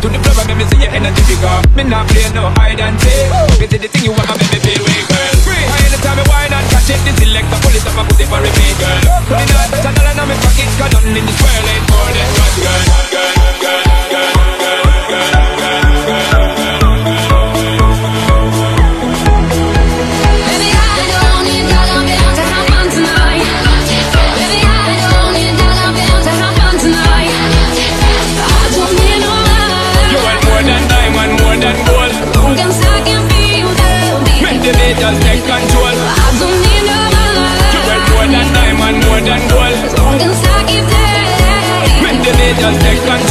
Into the club and make me see your energy bigger. Me not play no hide and seek. This is the thing you want, make me feel way, girl. Free. I anytime me wine and why not catch it, this select pull it up and put it for me, girl. Me not touch a dollar in my pocket, 'cause nothing in this world ain't more than. Girl, girl, girl, they just take control. I don't need no money. You worth more than diamond, more than gold. As long as I give them. When they just take control.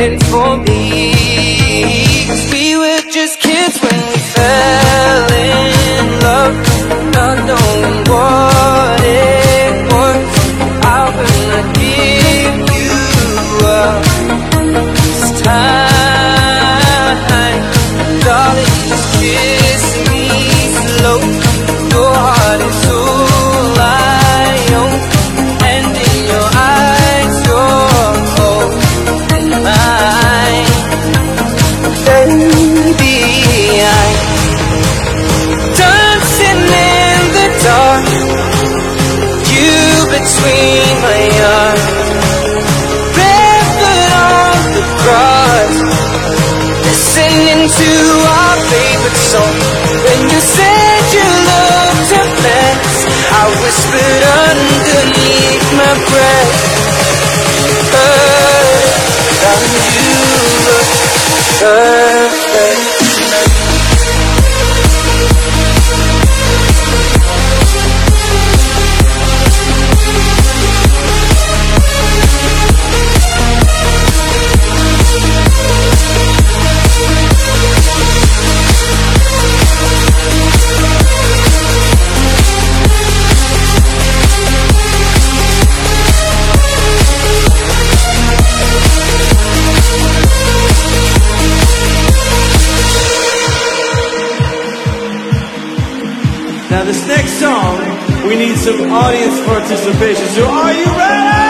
Waiting for me. Audience participation. So are you ready?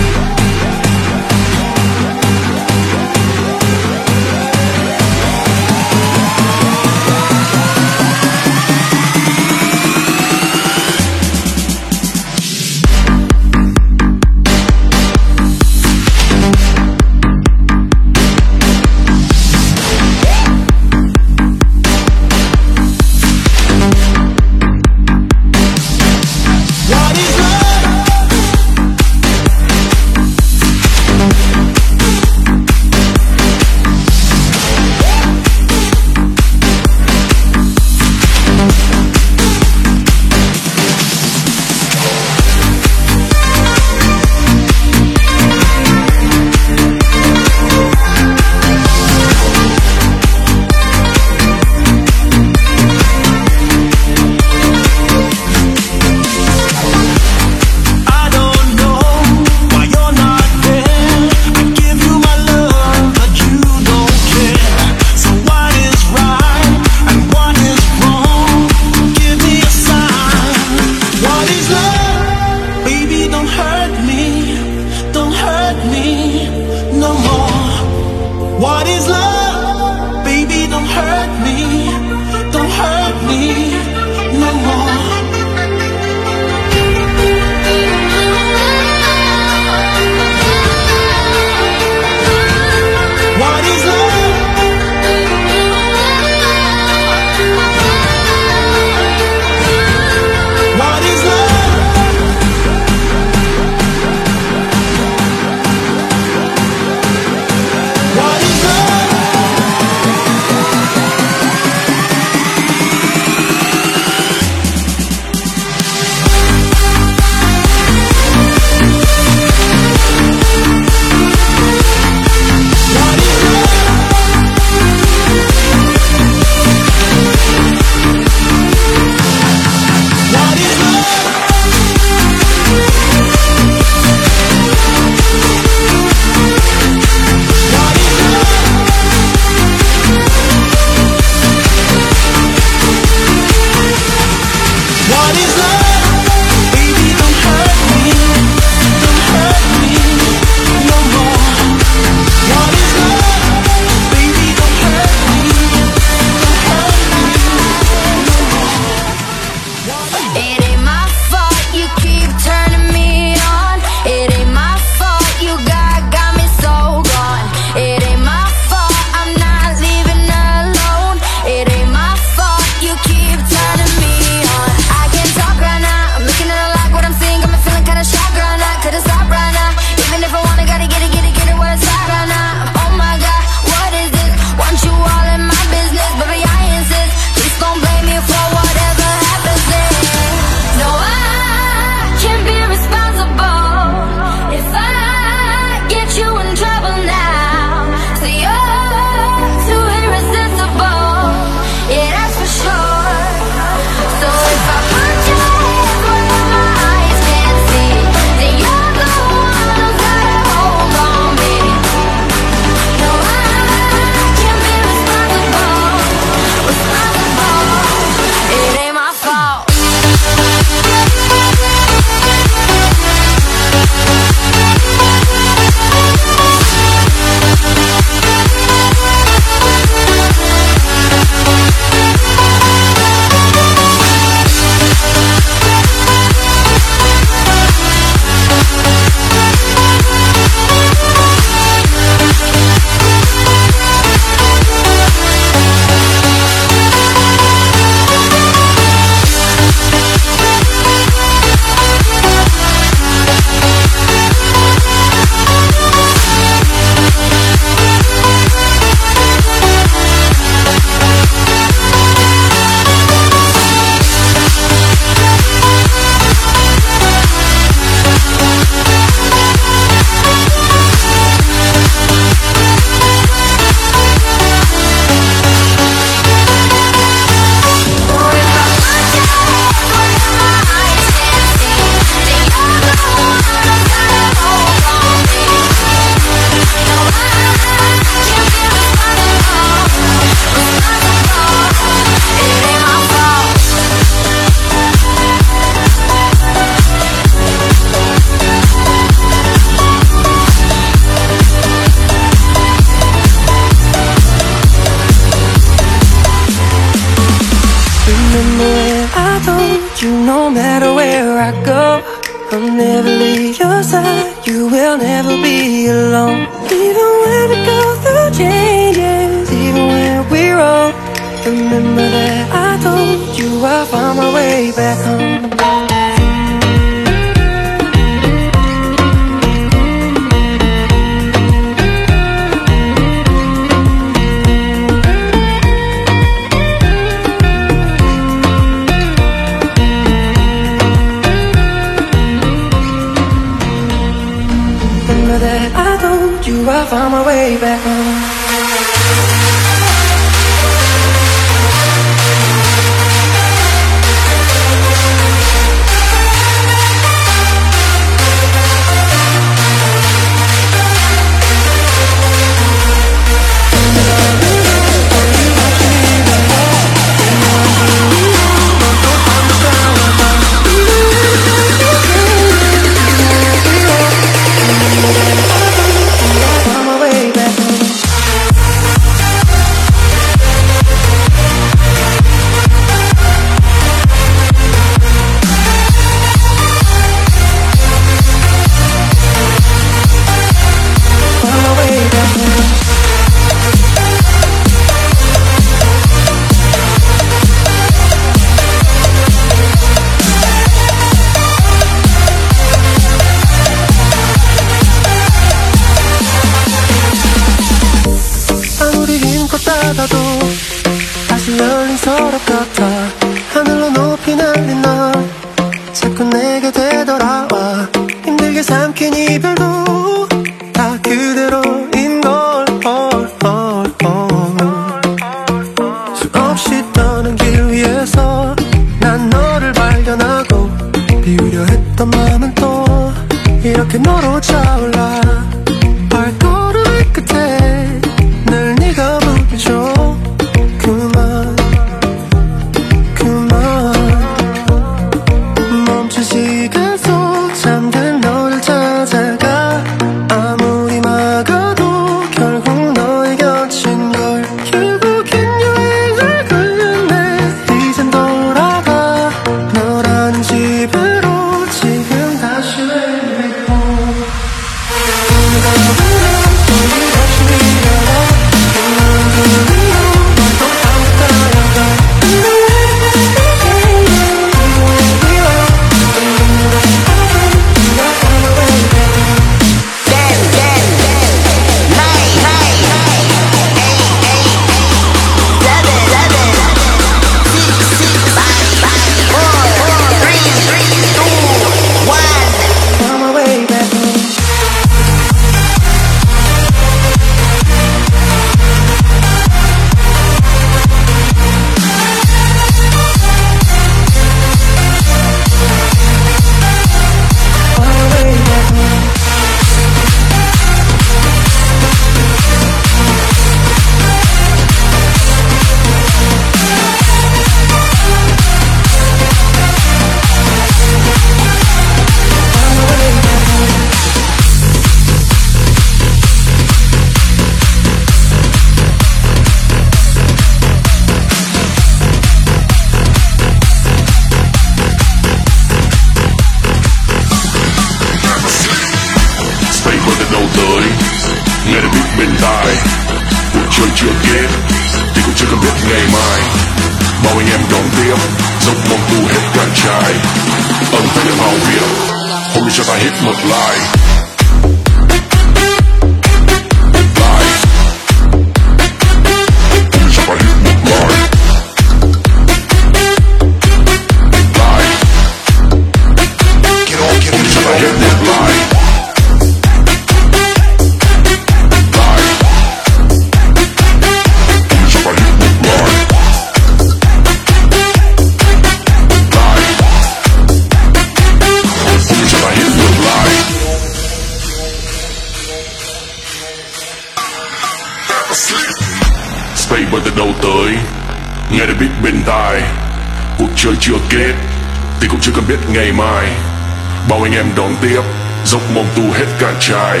tu hết cả chai.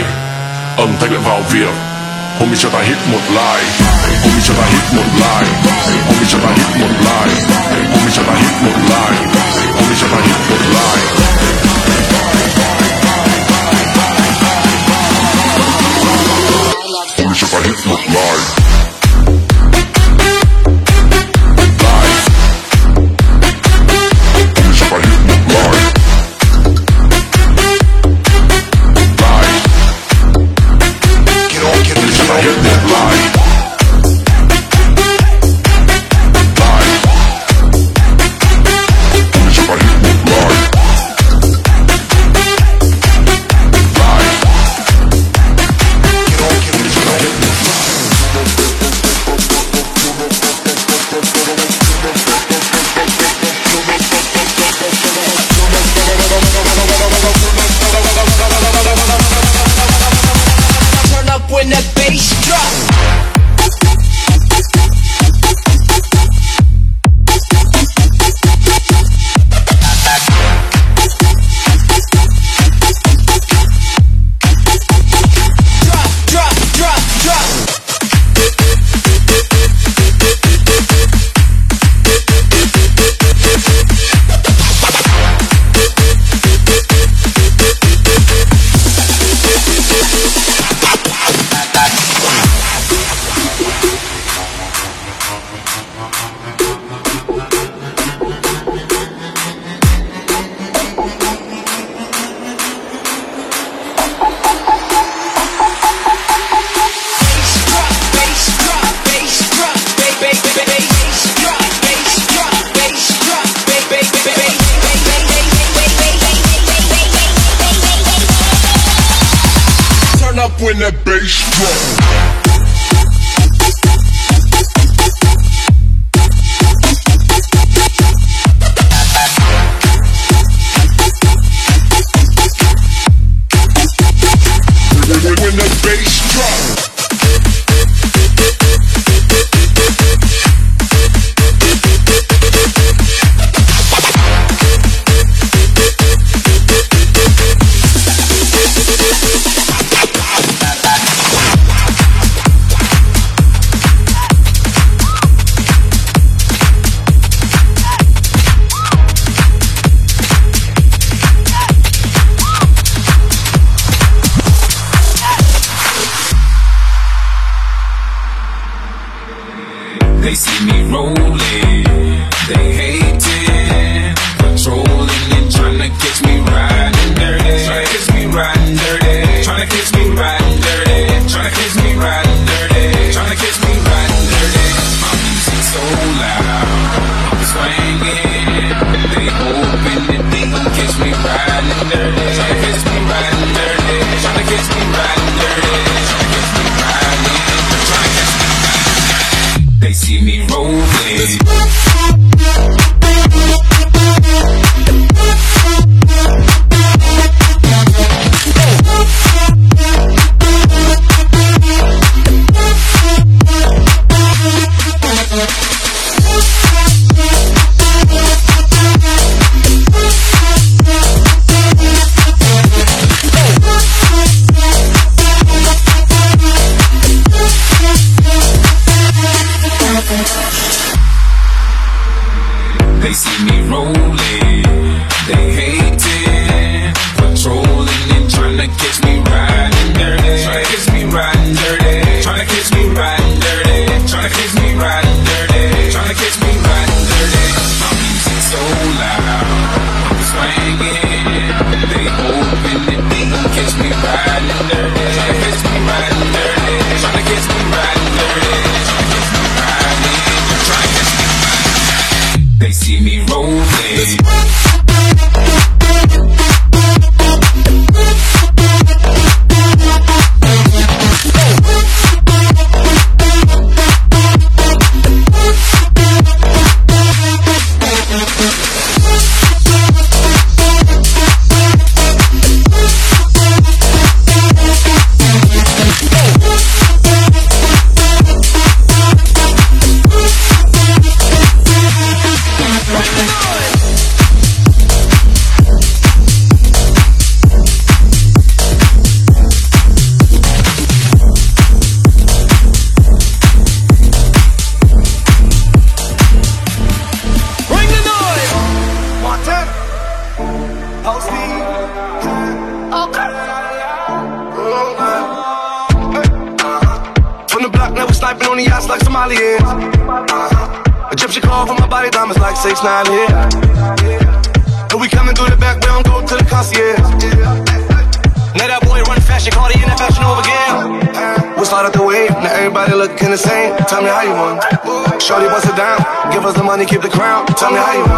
Âm thanh lại vào việc Homie cho ta hit một like. Homie cho ta hit một like. Homie cho ta hit một like. Homie cho ta hit một like. Homie cho ta hit một like. Homie cho ta hit một like. They see me rolling, they hating, patrolling and trying to catch me money, keep the crown. Tell me how you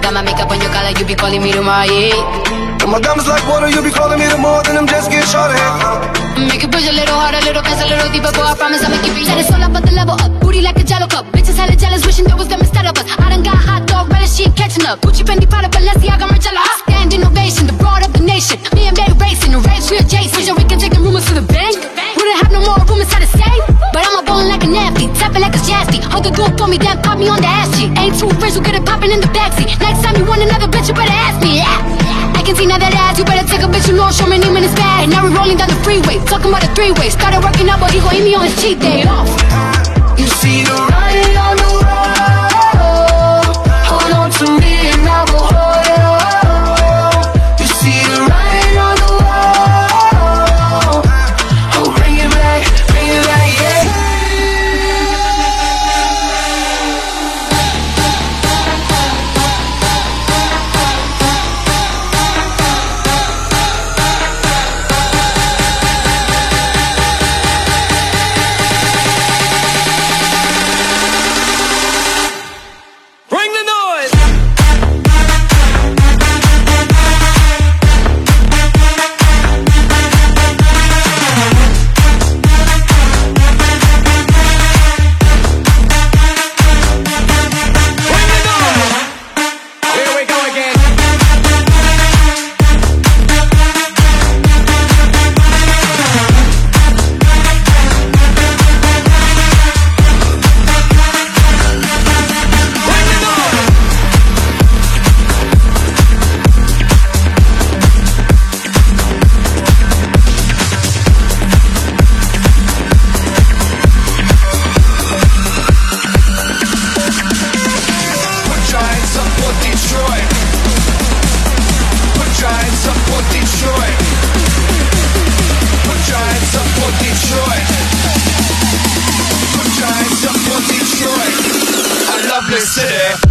got my makeup on your collar, you be calling me tomorrow, yeah. And my diamonds like water, you be calling me the more than them just get shorter. Make it push a little harder, a little faster, a little deeper, boy, I promise I'ma keep it. Set it all up, but the level up. Booty like a jello cup. Bitches hella jealous, wishing there was them instead of us. I done got hot dog, relish, she catching up. Gucci, Fendi, Prada, Balenciaga, Margiela. I stand innovation, the broad of the nation. Me and they racing, the rage, we adjacent. Puerto Rican taking rumors to the bank. Wouldn't have no more room inside the same. Tapping like a jazzy. Hold the for me, then pop me on the ass cheek. Ain't two friends who get it poppin' in the backseat. Next time you want another bitch, you better ask me. I can see now that ass, you better take a bitch, you know, show me in his bag. And now we rolling down the freeway, talking about the three-way. Started working out, but he gon' eat me on his cheat day. Off. You see the city.